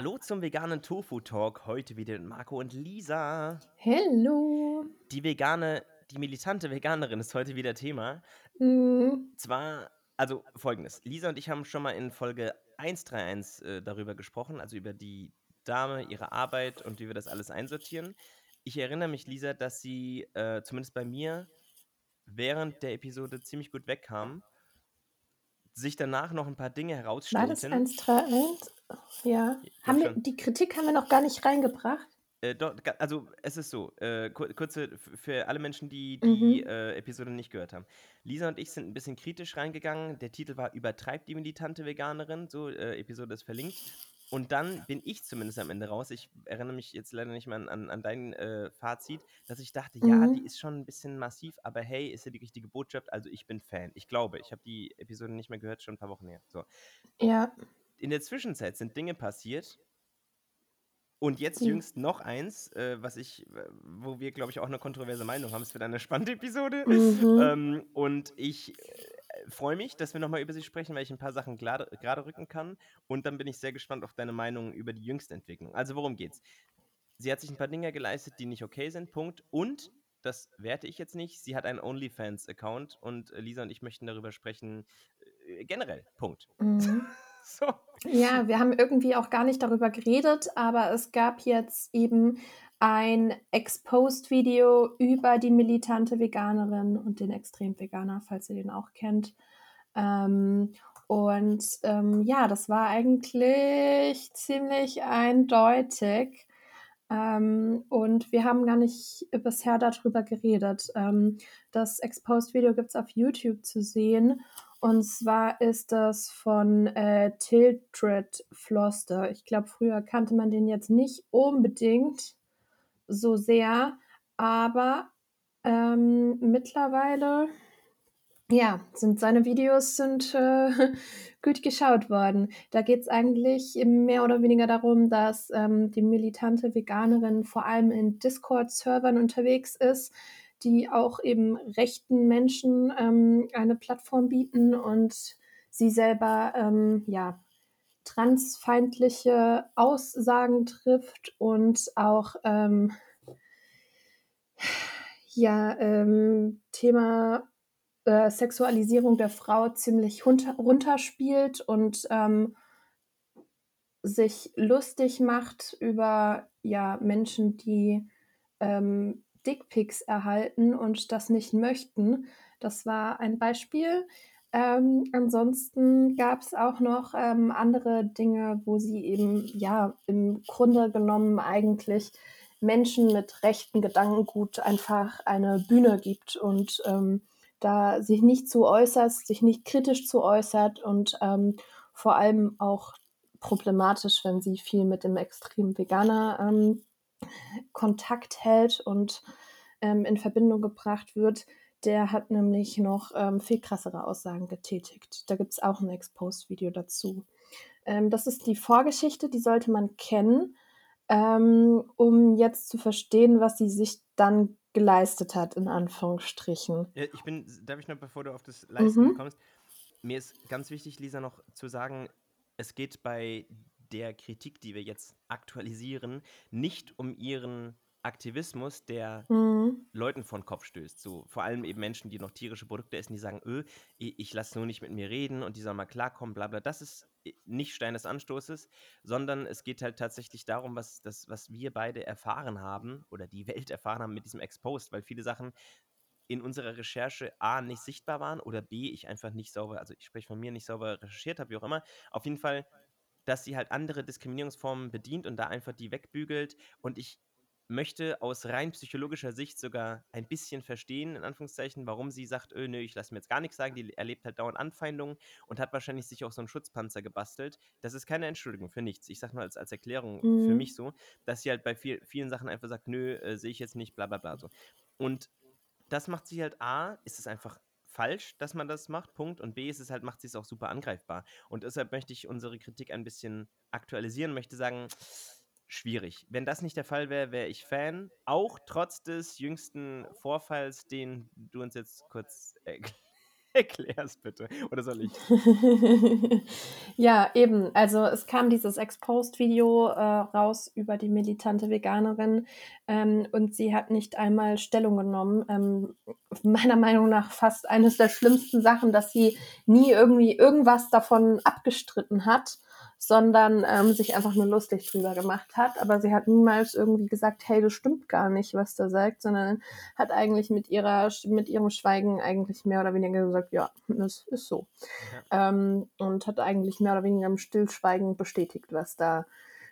Hallo zum veganen Tofu-Talk. Heute wieder mit Marco und Lisa. Hello. Die vegane, die militante Veganerin ist heute wieder Thema. Mhm. Zwar, also folgendes: Lisa und ich haben schon mal in Folge 131 äh, darüber gesprochen, also über die Dame, ihre Arbeit und wie wir das alles einsortieren. Ich erinnere mich, Lisa, dass sie äh, zumindest bei mir während der Episode ziemlich gut wegkam, sich danach noch ein paar Dinge War das herausstellten. 131? Ja. Ja, Haben wir, die Kritik haben wir noch gar nicht reingebracht. Äh, ga- also es ist so, äh, kur- kurze, für alle Menschen, die die Mhm. äh, Episode nicht gehört haben. Lisa und ich sind ein bisschen kritisch reingegangen. Der Titel war Übertreibt die militante Veganerin, so, äh, Episode ist verlinkt. Und dann bin ich zumindest am Ende raus. Ich erinnere mich jetzt leider nicht mehr an, an, an dein äh, Fazit, dass ich dachte, ja, Mhm. die ist schon ein bisschen massiv, aber hey, ist ja die richtige Botschaft. Also ich bin Fan. Ich glaube, ich habe die Episode nicht mehr gehört, schon ein paar Wochen her. So. Ja. In der Zwischenzeit sind Dinge passiert, und jetzt Mhm. jüngst noch eins, äh, was ich, wo wir, glaube ich, auch eine kontroverse Meinung haben. Es wird eine spannende Episode. Mhm. Ähm, und ich äh, freue mich, dass wir nochmal über sie sprechen, weil ich ein paar Sachen gerade gerade rücken kann. Und dann bin ich sehr gespannt auf deine Meinung über die jüngste Entwicklung. Also worum geht's? Sie hat sich ein paar Dinge geleistet, die nicht okay sind, Punkt. Und, das werte ich jetzt nicht, sie hat einen OnlyFans-Account und äh, Lisa und ich möchten darüber sprechen, äh, generell, Punkt. Mhm. So. Ja, wir haben irgendwie auch gar nicht darüber geredet, aber es gab jetzt eben ein Exposed-Video über die militante Veganerin und den Extremveganer, falls ihr den auch kennt. Ähm, und ähm, ja, das war eigentlich ziemlich eindeutig. Ähm, und wir haben gar nicht bisher darüber geredet. Ähm, das Exposed-Video gibt es auf YouTube zu sehen. Und zwar ist das von äh, Tiltred Floster. Ich glaube, früher kannte man den jetzt nicht unbedingt so sehr, aber ähm, mittlerweile ja, sind seine Videos sind äh, gut geschaut worden. Da geht es eigentlich mehr oder weniger darum, dass ähm, die militante Veganerin vor allem in Discord-Servern unterwegs ist, die auch eben rechten Menschen ähm, eine Plattform bieten und sie selber ähm, ja transfeindliche Aussagen trifft und auch ähm, ja ähm, Thema äh, Sexualisierung der Frau ziemlich runter, runterspielt und ähm, sich lustig macht über ja, Menschen, die ähm, Dickpics erhalten und das nicht möchten. Das war ein Beispiel. Ähm, ansonsten gab es auch noch ähm, andere Dinge, wo sie eben ja im Grunde genommen eigentlich Menschen mit rechten Gedankengut einfach eine Bühne gibt und ähm, da sich nicht zu äußert, sich nicht kritisch zu äußert und ähm, vor allem auch problematisch, wenn sie viel mit dem extremen Veganer ähm, Kontakt hält und ähm, in Verbindung gebracht wird. Der hat nämlich noch ähm, viel krassere Aussagen getätigt. Da gibt es auch ein Exposed-Video dazu. Ähm, das ist die Vorgeschichte, die sollte man kennen, ähm, um jetzt zu verstehen, was sie sich dann geleistet hat, in Anführungsstrichen. Ja, ich bin, darf ich noch, bevor du auf das Leisten Mhm. kommst, mir ist ganz wichtig, Lisa, noch zu sagen, es geht bei der Kritik, die wir jetzt aktualisieren, nicht um ihren Aktivismus, der Mhm. Leuten vor den Kopf stößt. So, vor allem eben Menschen, die noch tierische Produkte essen, die sagen, öh, ich, ich lasse nur nicht mit mir reden und die sollen mal klarkommen, bla bla. Das ist äh, nicht Stein des Anstoßes, sondern es geht halt tatsächlich darum, was, das, was wir beide erfahren haben oder die Welt erfahren haben mit diesem Exposed, weil viele Sachen in unserer Recherche A nicht sichtbar waren oder B ich einfach nicht sauber, also ich spreche von mir, nicht sauber recherchiert habe, wie auch immer. Auf jeden Fall, dass sie halt andere Diskriminierungsformen bedient und da einfach die wegbügelt und ich möchte aus rein psychologischer Sicht sogar ein bisschen verstehen, in Anführungszeichen, warum sie sagt, öh, nö, ich lasse mir jetzt gar nichts sagen, die erlebt halt dauernd Anfeindungen und hat wahrscheinlich sich auch so einen Schutzpanzer gebastelt. Das ist keine Entschuldigung für nichts. Ich sag nur als, als Erklärung für Mhm. mich so, dass sie halt bei viel, vielen Sachen einfach sagt, nö, äh, sehe ich jetzt nicht, bla bla bla so. Und das macht sie halt A, ist es einfach falsch, dass man das macht, Punkt. Und B ist es halt, macht sie es auch super angreifbar. Und deshalb möchte ich unsere Kritik ein bisschen aktualisieren, möchte sagen, schwierig. Wenn das nicht der Fall wäre, wäre ich Fan. Auch trotz des jüngsten Vorfalls, den du uns jetzt kurz Erklär's bitte. Oder soll ich? Ja, eben. Also, es kam dieses Exposed-Video, äh, raus über die militante Veganerin, ähm, und sie hat nicht einmal Stellung genommen. Ähm, meiner Meinung nach fast eines der schlimmsten Sachen, dass sie nie irgendwie irgendwas davon abgestritten hat sondern ähm, sich einfach nur lustig drüber gemacht hat. Aber sie hat niemals irgendwie gesagt, hey, das stimmt gar nicht, was der sagt, sondern hat eigentlich mit ihrer mit ihrem Schweigen eigentlich mehr oder weniger gesagt, ja, das ist so. Ja. Ähm, und hat eigentlich mehr oder weniger im Stillschweigen bestätigt, was da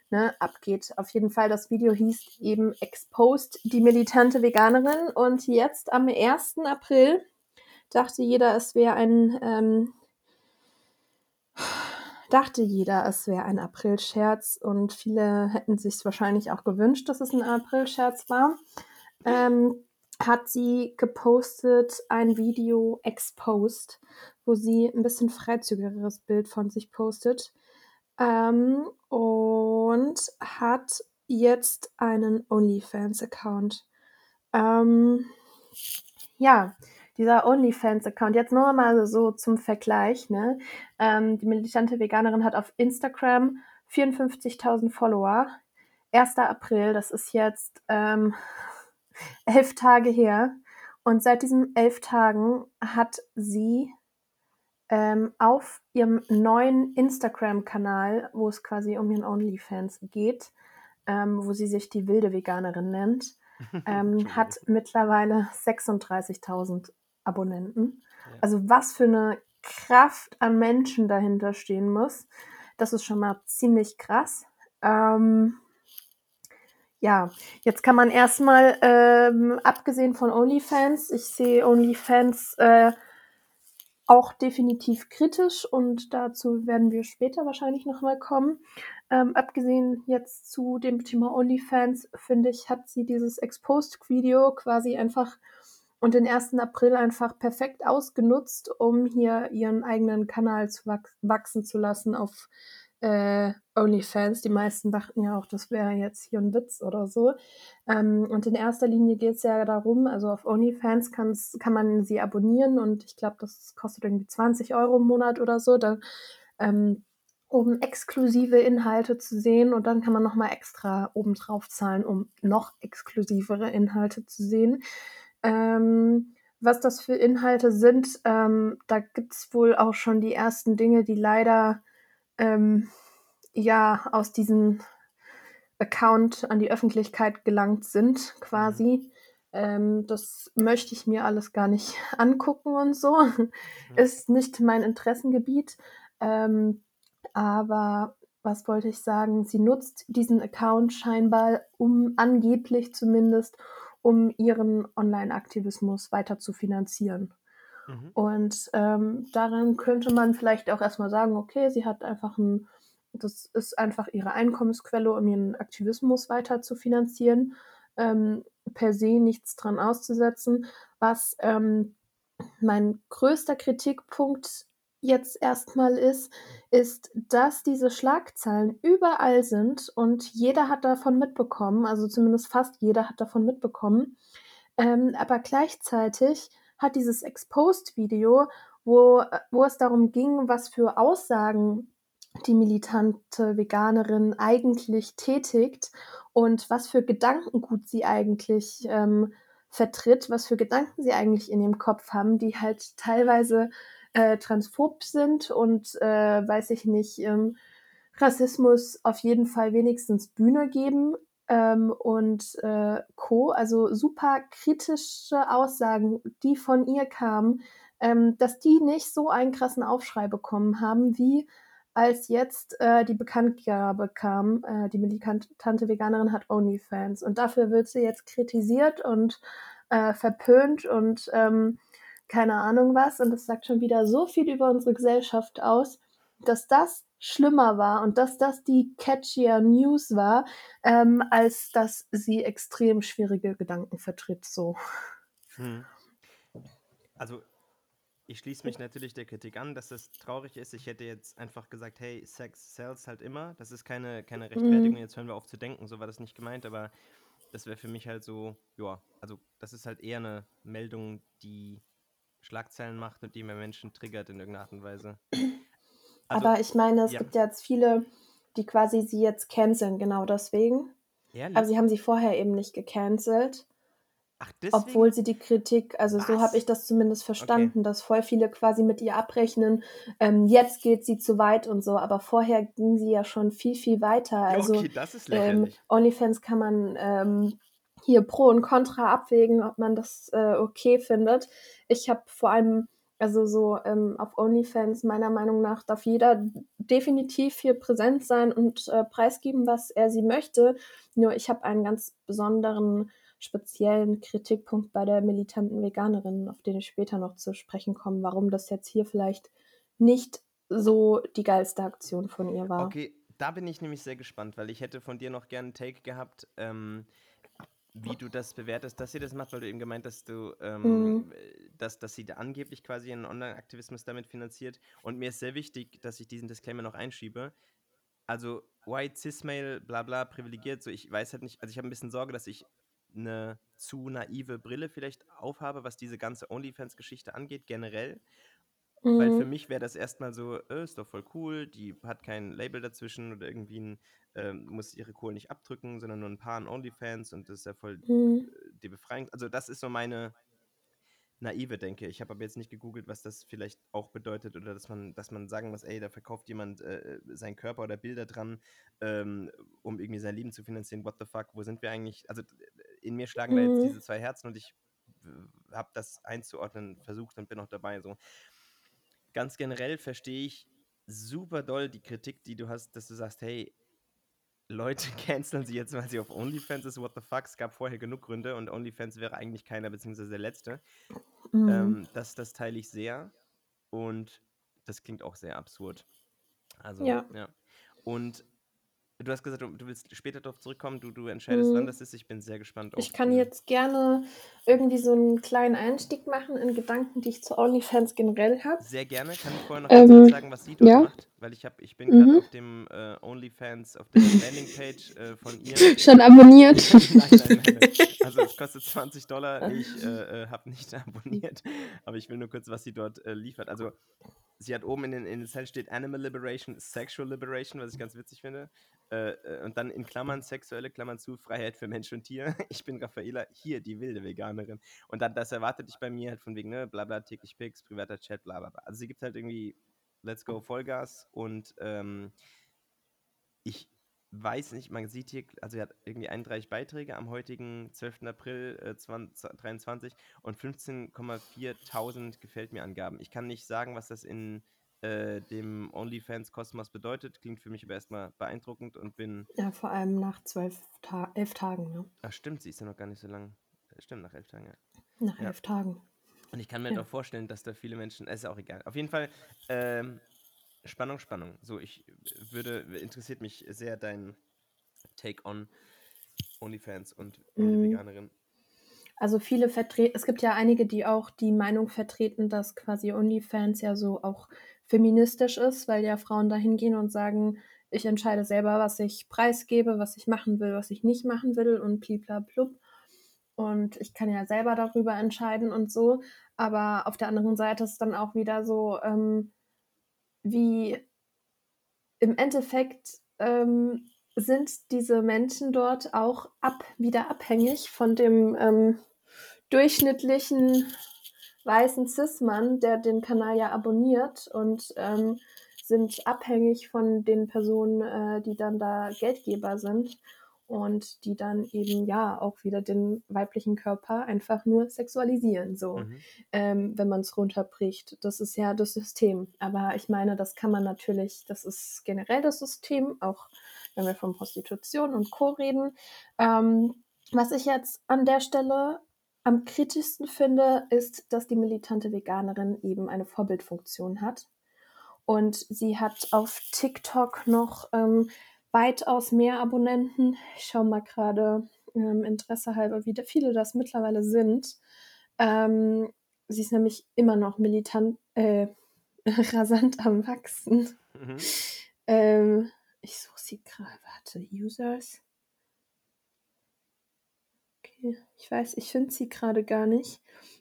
ne, abgeht. Auf jeden Fall, das Video hieß eben Exposed, die militante Veganerin. Und jetzt am 1. April dachte jeder, es wäre ein ähm, dachte jeder, es wäre ein Aprilscherz und viele hätten sich wahrscheinlich auch gewünscht, dass es ein Aprilscherz war. Ähm, hat sie gepostet ein Video exposed, wo sie ein bisschen freizügigeres Bild von sich postet ähm, und hat jetzt einen OnlyFans-Account. Ähm, ja, dieser OnlyFans-Account, jetzt nur mal so zum Vergleich, ne? Ähm, die militante Veganerin hat auf Instagram 54.000 Follower. 1. April, das ist jetzt ähm, elf Tage her. Und seit diesen elf Tagen hat sie ähm, auf ihrem neuen Instagram-Kanal, wo es quasi um ihren OnlyFans geht, ähm, wo sie sich die wilde Veganerin nennt, ähm, hat mittlerweile 36.000 Abonnenten. Ja. Also was für eine Kraft an Menschen dahinter stehen muss, das ist schon mal ziemlich krass. Ähm, ja, jetzt kann man erstmal, ähm, abgesehen von OnlyFans, ich sehe OnlyFans äh, auch definitiv kritisch und dazu werden wir später wahrscheinlich nochmal kommen. Ähm, abgesehen jetzt zu dem Thema OnlyFans, finde ich, hat sie dieses Exposed-Video quasi einfach und den 1. April einfach perfekt ausgenutzt, um hier ihren eigenen Kanal zu wach wachsen zu lassen auf äh, OnlyFans. Die meisten dachten ja auch, das wäre jetzt hier ein Witz oder so. Ähm, und in erster Linie geht es ja darum, also auf OnlyFans kann man sie abonnieren und ich glaube, das kostet irgendwie 20 Euro im Monat oder so. Da, ähm, um exklusive Inhalte zu sehen und dann kann man nochmal extra obendrauf zahlen, um noch exklusivere Inhalte zu sehen. Ähm, was das für Inhalte sind, ähm, da es wohl auch schon die ersten Dinge, die leider ähm, ja aus diesem Account an die Öffentlichkeit gelangt sind, quasi. Mhm. Ähm, das möchte ich mir alles gar nicht angucken und so. Mhm. Ist nicht mein Interessengebiet. Ähm, aber was wollte ich sagen? Sie nutzt diesen Account scheinbar, um angeblich zumindest, um ihren Online-Aktivismus weiter zu finanzieren. Mhm. Und ähm, daran könnte man vielleicht auch erstmal sagen, okay, sie hat einfach ein, das ist einfach ihre Einkommensquelle, um ihren Aktivismus weiter zu finanzieren. Ähm, per se nichts dran auszusetzen. Was ähm, mein größter Kritikpunkt jetzt erstmal ist, ist, dass diese Schlagzeilen überall sind und jeder hat davon mitbekommen, also zumindest fast jeder hat davon mitbekommen. Ähm, aber gleichzeitig hat dieses Exposed-Video, wo, wo es darum ging, was für Aussagen die militante Veganerin eigentlich tätigt und was für Gedankengut sie eigentlich ähm, vertritt, was für Gedanken sie eigentlich in ihrem Kopf haben, die halt teilweise äh, transphob sind und, äh, weiß ich nicht, ähm, Rassismus auf jeden Fall wenigstens Bühne geben ähm, und äh, Co. Also super kritische Aussagen, die von ihr kamen, ähm, dass die nicht so einen krassen Aufschrei bekommen haben, wie als jetzt äh, die Bekanntgabe kam, äh, die militante Veganerin hat OnlyFans. Und dafür wird sie jetzt kritisiert und äh, verpönt und ähm, keine Ahnung was. Und das sagt schon wieder so viel über unsere Gesellschaft aus, dass das schlimmer war und dass das die catchier News war, ähm, als dass sie extrem schwierige Gedanken vertritt. So. Hm. Also ich schließe mich natürlich der Kritik an, dass das traurig ist. Ich hätte jetzt einfach gesagt, hey, Sex sells halt immer. Das ist keine, keine mhm. Rechtfertigung. Jetzt hören wir auf zu denken, so war das nicht gemeint, aber das wäre für mich halt so, ja, also das ist halt eher eine Meldung, die Schlagzeilen macht und die mehr Menschen triggert in irgendeiner Art und Weise. Also, Aber ich meine, es ja. gibt ja jetzt viele, die quasi sie jetzt canceln, genau deswegen. Ehrlich? Aber sie haben sie vorher eben nicht gecancelt. Ach? Obwohl sie die Kritik, also so Was? habe ich das zumindest verstanden, dass voll viele quasi mit ihr abrechnen, ähm, jetzt geht sie zu weit und so, aber vorher ging sie ja schon viel, viel weiter. Also okay, das ist ähm. OnlyFans kann man ähm, hier Pro und Contra abwägen, ob man das äh, okay findet. Ich habe vor allem, also so ähm, auf OnlyFans meiner Meinung nach darf jeder definitiv hier präsent sein und äh, preisgeben, was er sie möchte. Nur ich habe einen ganz besonderen speziellen Kritikpunkt bei der militanten Veganerin, auf den ich später noch zu sprechen komme, warum das jetzt hier vielleicht nicht so die geilste Aktion von ihr war. Okay, da bin ich nämlich sehr gespannt, weil ich hätte von dir noch gerne einen Take gehabt, ähm, wie du das bewertest, dass sie das macht, weil du eben gemeint hast, du, ähm, Mhm. dass, dass sie da angeblich quasi einen Online-Aktivismus damit finanziert. Und mir ist sehr wichtig, dass ich diesen Disclaimer noch einschiebe. Also, white, cis-male, bla bla, privilegiert, so ich weiß halt nicht, also ich habe ein bisschen Sorge, dass ich eine zu naive Brille vielleicht aufhabe, was diese ganze OnlyFans-Geschichte angeht, generell. Weil für Mhm. mich wäre das erstmal so, äh, ist doch voll cool, die hat kein Label dazwischen oder irgendwie ein, ähm, muss ihre Kohle nicht abdrücken, sondern nur ein paar an OnlyFans und das ist ja voll Mhm. äh, die Befreiung. Also das ist so meine naive Denke. Ich habe aber jetzt nicht gegoogelt, was das vielleicht auch bedeutet oder dass man, dass man sagen muss, ey, da verkauft jemand äh, seinen Körper oder Bilder dran, ähm, um irgendwie sein Leben zu finanzieren. What the fuck, wo sind wir eigentlich? Also in mir schlagen da jetzt Mhm. diese zwei Herzen und ich habe das einzuordnen versucht und bin auch dabei. So ganz generell verstehe ich super doll die Kritik, die du hast, dass du sagst, hey, Leute canceln sie jetzt, weil sie auf OnlyFans ist. What the fuck? Es gab vorher genug Gründe und OnlyFans wäre eigentlich keiner, beziehungsweise der letzte. Mhm. Ähm, das, das teile ich sehr und das klingt auch sehr absurd. Also, Ja. ja. Und du hast gesagt, du, du willst später darauf zurückkommen, du, du entscheidest, wann Mhm. das ist. Ich bin sehr gespannt Ich kann jetzt gerne irgendwie so einen kleinen Einstieg machen in Gedanken, die ich zu OnlyFans generell habe. Sehr gerne. Kann ich vorher noch Ähm, sagen, was sie dort ja. macht? Weil ich, hab, ich bin gerade Mhm. auf dem äh, OnlyFans, auf der Landingpage äh, von ihr. Schon abonniert. nein, nein, nein. Also es kostet 20 Dollar. Ich äh, äh, habe nicht abonniert, aber ich will nur kurz, was sie dort äh, liefert. Also sie hat oben in den, in den Cell steht Animal Liberation, Sexual Liberation, was ich ganz witzig finde. Äh, äh, und dann in Klammern sexuelle Klammern zu, Freiheit für Mensch und Tier. Ich bin Raffaela, hier die wilde Veganerin. Und dann, das erwartet dich bei mir halt von wegen, ne, bla bla, täglich Pics, privater Chat, bla bla bla. Also sie gibt halt irgendwie Let's Go Vollgas und ähm, ich weiß nicht, man sieht hier, also sie hat irgendwie 31 Beiträge am heutigen 12. April äh, 2023 und 15,4 gefällt mir Angaben. Ich kann nicht sagen, was das in äh, dem OnlyFans-Kosmos bedeutet. Klingt für mich aber erstmal beeindruckend und bin. Ja, vor allem nach zwölf Ta elf Tagen, ne? Ach, stimmt, sie ist ja noch gar nicht so lang. Stimmt, nach elf Tagen, ja. Nach Ja. elf Tagen. Und ich kann mir Ja. doch vorstellen, dass da viele Menschen, ist ja auch egal. Auf jeden Fall, ähm, Spannung, Spannung. So, ich würde, interessiert mich sehr dein Take on OnlyFans und Mhm. Veganerin. Also viele vertreten, es gibt ja einige, die auch die Meinung vertreten, dass quasi OnlyFans ja so auch feministisch ist, weil ja Frauen da hingehen und sagen, ich entscheide selber, was ich preisgebe, was ich machen will, was ich nicht machen will und bliblablub. Und ich kann ja selber darüber entscheiden und so. Aber auf der anderen Seite ist dann auch wieder so, ähm, wie im Endeffekt ähm, sind diese Menschen dort auch ab, wieder abhängig von dem ähm, durchschnittlichen weißen Cis-Mann, der den Kanal ja abonniert und ähm, sind abhängig von den Personen, äh, die dann da Geldgeber sind und die dann eben ja auch wieder den weiblichen Körper einfach nur sexualisieren, so Mhm. ähm, wenn man es runterbricht. Das ist ja das System. Aber ich meine, das kann man natürlich, das ist generell das System, auch wenn wir von Prostitution und Co. reden. Ähm, was ich jetzt an der Stelle am kritischsten finde, ist, dass die militante Veganerin eben eine Vorbildfunktion hat. Und sie hat auf TikTok noch ähm, weitaus mehr Abonnenten. Ich schaue mal gerade ähm, Interesse halber, wie viele das mittlerweile sind. Ähm, sie ist nämlich immer noch militant, äh, rasant am Wachsen. Mhm. Ähm, ich suche sie gerade. Warte, Users. Okay. Okay, ich weiß, ich finde sie gerade gar nicht.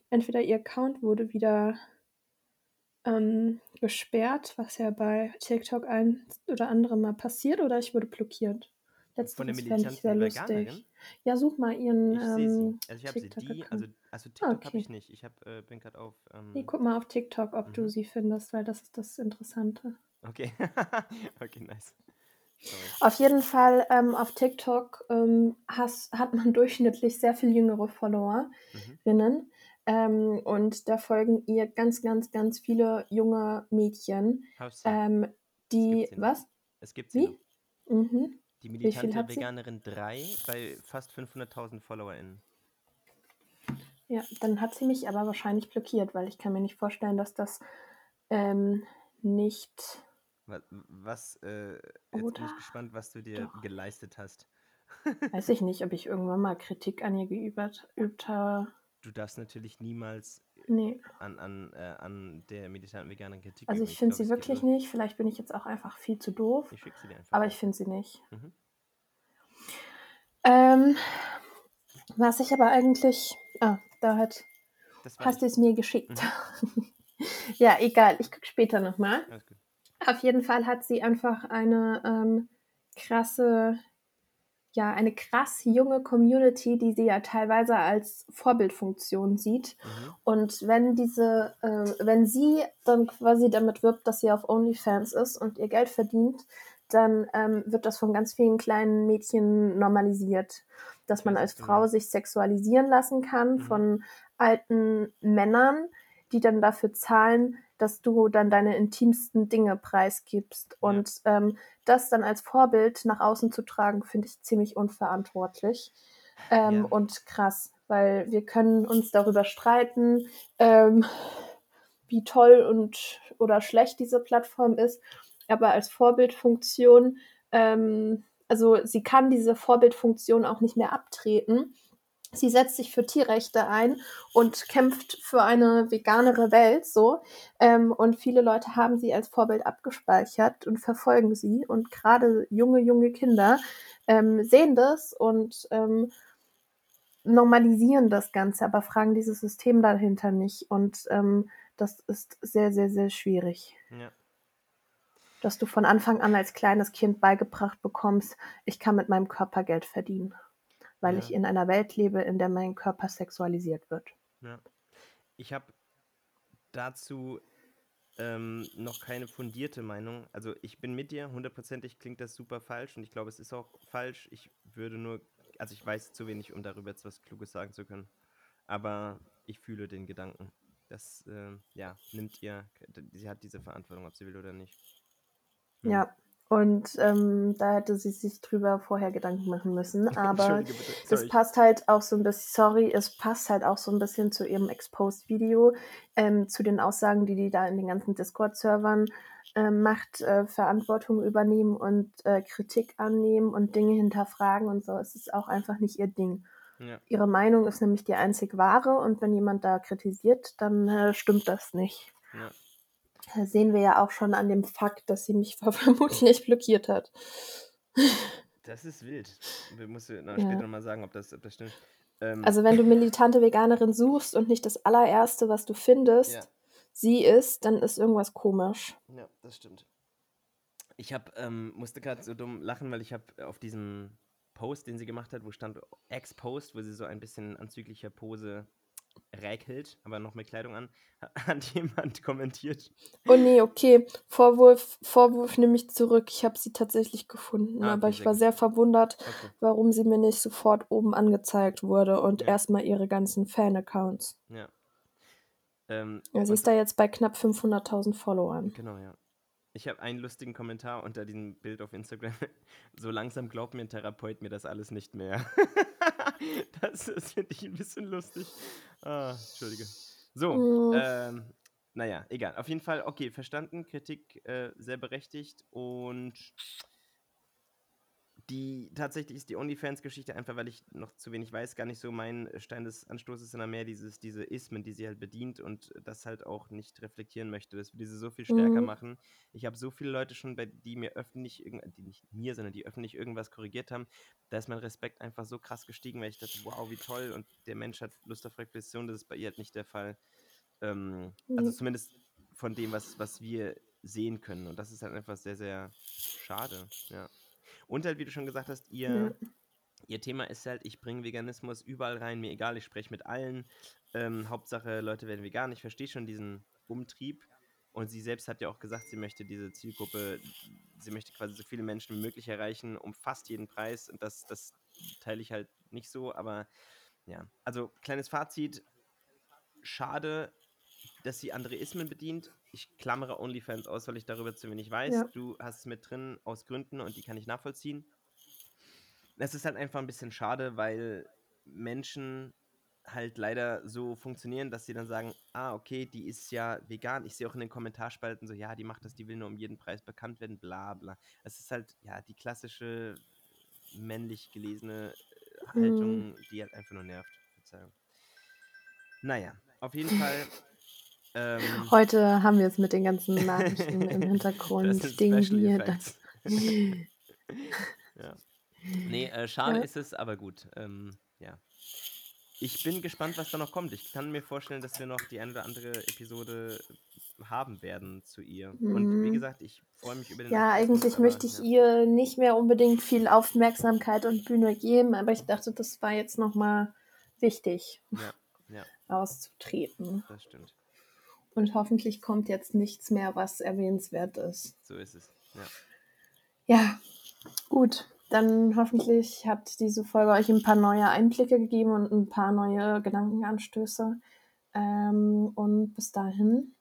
Entweder ihr Account wurde wieder ähm, gesperrt, was ja bei TikTok ein oder andere Mal passiert, oder ich wurde blockiert. Von der ich sehr militanten lustig. Ja, such mal ihren Ich sehe sie. ähm, Also ich habe sie die, also, also Ah, TikTok habe okay. ich nicht. Ich hab, äh, bin gerade auf. Nee, Ähm, guck mal auf TikTok, ob du mhm. sie findest, weil das ist das Interessante. Okay. okay, nice. Sorry. Auf jeden Fall ähm, auf TikTok ähm, has, hat man durchschnittlich sehr viel jüngere Followerinnen. Mhm. Ähm, und da folgen ihr ganz, ganz, ganz viele junge Mädchen, ähm, die. Was? Es gibt sie Wie? Mhm. Die militante? Veganerin 3 bei fast 500.000 FollowerInnen. Ja, dann hat sie mich aber wahrscheinlich blockiert, weil ich kann mir nicht vorstellen, dass das ähm, nicht. Was, was äh, jetzt bin ich gespannt, was du dir Doch. geleistet hast. Weiß ich nicht, ob ich irgendwann mal Kritik an ihr geübt geübt habe. Du darfst natürlich niemals Nee. an, an, äh, an der militanten Veganerin Kritik Also ich finde sie wirklich nur- nicht. Vielleicht bin ich jetzt auch einfach viel zu doof. Ich schicke sie dir einfach. Aber ich finde sie nicht. Mhm. Ähm, was ich aber eigentlich. Ah, da hat, hast du es mir geschickt. ja, egal. Ich gucke später nochmal. Auf jeden Fall hat sie einfach eine ähm, krasse, ja, eine krass junge Community, die sie ja teilweise als Vorbildfunktion sieht. Mhm. Und wenn diese, äh, wenn sie dann quasi damit wirbt, dass sie auf OnlyFans ist und ihr Geld verdient, dann ähm, wird das von ganz vielen kleinen Mädchen normalisiert, dass man als du Frau sich sexualisieren lassen kann Mhm. von alten Männern, die dann dafür zahlen, dass du dann deine intimsten Dinge preisgibst. Ja. Und ähm, das dann als Vorbild nach außen zu tragen, finde ich ziemlich unverantwortlich ähm, Ja. und krass, weil wir können uns darüber streiten, ähm, wie toll und oder schlecht diese Plattform ist, aber als Vorbildfunktion, ähm, also sie kann diese Vorbildfunktion auch nicht mehr abtreten. Sie setzt sich für Tierrechte ein und kämpft für eine veganere Welt, so. Ähm, und viele Leute haben sie als Vorbild abgespeichert und verfolgen sie. Und gerade junge, junge Kinder ähm, sehen das und ähm, normalisieren das Ganze, aber fragen dieses System dahinter nicht. Und ähm, das ist sehr, sehr, sehr schwierig. Ja. Dass du von Anfang an als kleines Kind beigebracht bekommst, ich kann mit meinem Körper Geld verdienen, weil Ja. ich in einer Welt lebe, in der mein Körper sexualisiert wird. Ja. Ich habe dazu ähm, noch keine fundierte Meinung. Also ich bin mit dir, hundertprozentig klingt das super falsch und ich glaube, es ist auch falsch. Ich würde nur, also ich weiß zu wenig, um darüber jetzt was Kluges sagen zu können. Aber ich fühle den Gedanken. Das, ähm, ja, nimmt ihr, sie hat diese Verantwortung, ob sie will oder nicht. Hm. Ja, und ähm, da hätte sie sich drüber vorher Gedanken machen müssen. Aber das passt halt auch so ein bisschen, sorry, es passt halt auch so ein bisschen zu ihrem Exposed-Video, ähm, zu den Aussagen, die die da in den ganzen Discord-Servern ähm, macht, äh, Verantwortung übernehmen und äh, Kritik annehmen und Dinge hinterfragen und so. Es ist auch einfach nicht ihr Ding. Ja, Ihre Meinung ist nämlich die einzig wahre und wenn jemand da kritisiert, dann äh, stimmt das nicht. ja. Das sehen wir ja auch schon an dem Fakt, dass sie mich vermutlich blockiert hat. Das ist wild. Wir müssen Ja. später nochmal sagen, ob das, ob das stimmt. Ähm, Also wenn du militante Veganerin suchst und nicht das allererste, was du findest, Ja. sie ist, dann ist irgendwas komisch. Ja, das stimmt. Ich hab, ähm, musste gerade so dumm lachen, weil ich habe auf diesem Post, den sie gemacht hat, wo stand Ex-Post, wo sie so ein bisschen anzüglicher Pose räkelt, aber noch mit Kleidung an, hat jemand kommentiert. Oh nee, okay. Vorwurf, Vorwurf nehme ich zurück. Ich habe sie tatsächlich gefunden, Ah, aber ich war sehr verwundert, Okay, warum sie mir nicht sofort oben angezeigt wurde und Ja. erstmal ihre ganzen Fan-Accounts. ja. Ähm, Ja, sie ist da jetzt bei knapp 500.000 Followern. Genau, ja. Ich habe einen lustigen Kommentar unter diesem Bild auf Instagram. So langsam glaubt mir ein Therapeut mir das alles nicht mehr. das das finde ich ein bisschen lustig. Ah, Entschuldige. So, Mm. ähm, naja, egal. Auf jeden Fall, okay, verstanden. Kritik äh, sehr berechtigt und die tatsächlich ist die OnlyFans-Geschichte einfach, weil ich noch zu wenig weiß, gar nicht so mein Stein des Anstoßes, sondern mehr dieses, diese Ismen, die sie halt bedient und das halt auch nicht reflektieren möchte, dass wir diese so viel stärker Mhm. machen. Ich habe so viele Leute schon, bei die mir öffentlich, die nicht mir, sondern die öffentlich irgendwas korrigiert haben. Da ist mein Respekt einfach so krass gestiegen, weil ich dachte, wow, wie toll und der Mensch hat Lust auf Reflexion, das ist bei ihr halt nicht der Fall. Ähm, also Mhm. zumindest von dem, was, was wir sehen können. Und das ist halt einfach sehr, sehr schade, ja. Und halt, wie du schon gesagt hast, ihr, Ja. ihr Thema ist halt, ich bringe Veganismus überall rein, mir egal, ich spreche mit allen. Ähm, Hauptsache, Leute werden vegan. Ich verstehe schon diesen Umtrieb. Und sie selbst hat ja auch gesagt, sie möchte diese Zielgruppe, sie möchte quasi so viele Menschen wie möglich erreichen, um fast jeden Preis. Und das, das teile ich halt nicht so, aber ja. Also, kleines Fazit. Schade, dass sie andere Ismen bedient. Ich klammere OnlyFans aus, weil ich darüber zu wenig weiß. Ja. Du hast es mit drin aus Gründen und die kann ich nachvollziehen. Es ist halt einfach ein bisschen schade, weil Menschen halt leider so funktionieren, dass sie dann sagen, ah, okay, die ist ja vegan. Ich sehe auch in den Kommentarspalten so, ja, die macht das, die will nur um jeden Preis bekannt werden, bla bla. Es ist halt, ja, die klassische männlich gelesene äh, Mhm. Haltung, die halt einfach nur nervt. Verzeihung. Naja, auf jeden Fall. Ähm, Heute haben wir es mit den ganzen Nachrichten im das Hintergrund. Special wir Effects. ja. Nee, äh, schade Ja. ist es, aber gut. Ähm, ja. Ich bin gespannt, was da noch kommt. Ich kann mir vorstellen, dass wir noch die eine oder andere Episode haben werden zu ihr. Und wie Mhm. gesagt, ich freue mich über den Ja, Aktivismus, eigentlich aber, möchte ich ja. ihr nicht mehr unbedingt viel Aufmerksamkeit und Bühne geben, aber ich dachte, das war jetzt nochmal wichtig Ja, ja, auszutreten. das stimmt. Und hoffentlich kommt jetzt nichts mehr, was erwähnenswert ist. So ist es. Ja. Ja, gut. Dann hoffentlich hat diese Folge euch ein paar neue Einblicke gegeben und ein paar neue Gedankenanstöße. Ähm, und bis dahin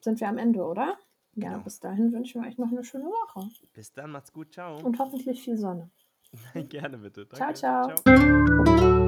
sind wir am Ende, oder? Ja, Genau. bis dahin wünschen wir euch noch eine schöne Woche Bis dann, macht's gut. Ciao. und hoffentlich viel Sonne. Gerne bitte. Ciao, Danke. ciao. ciao.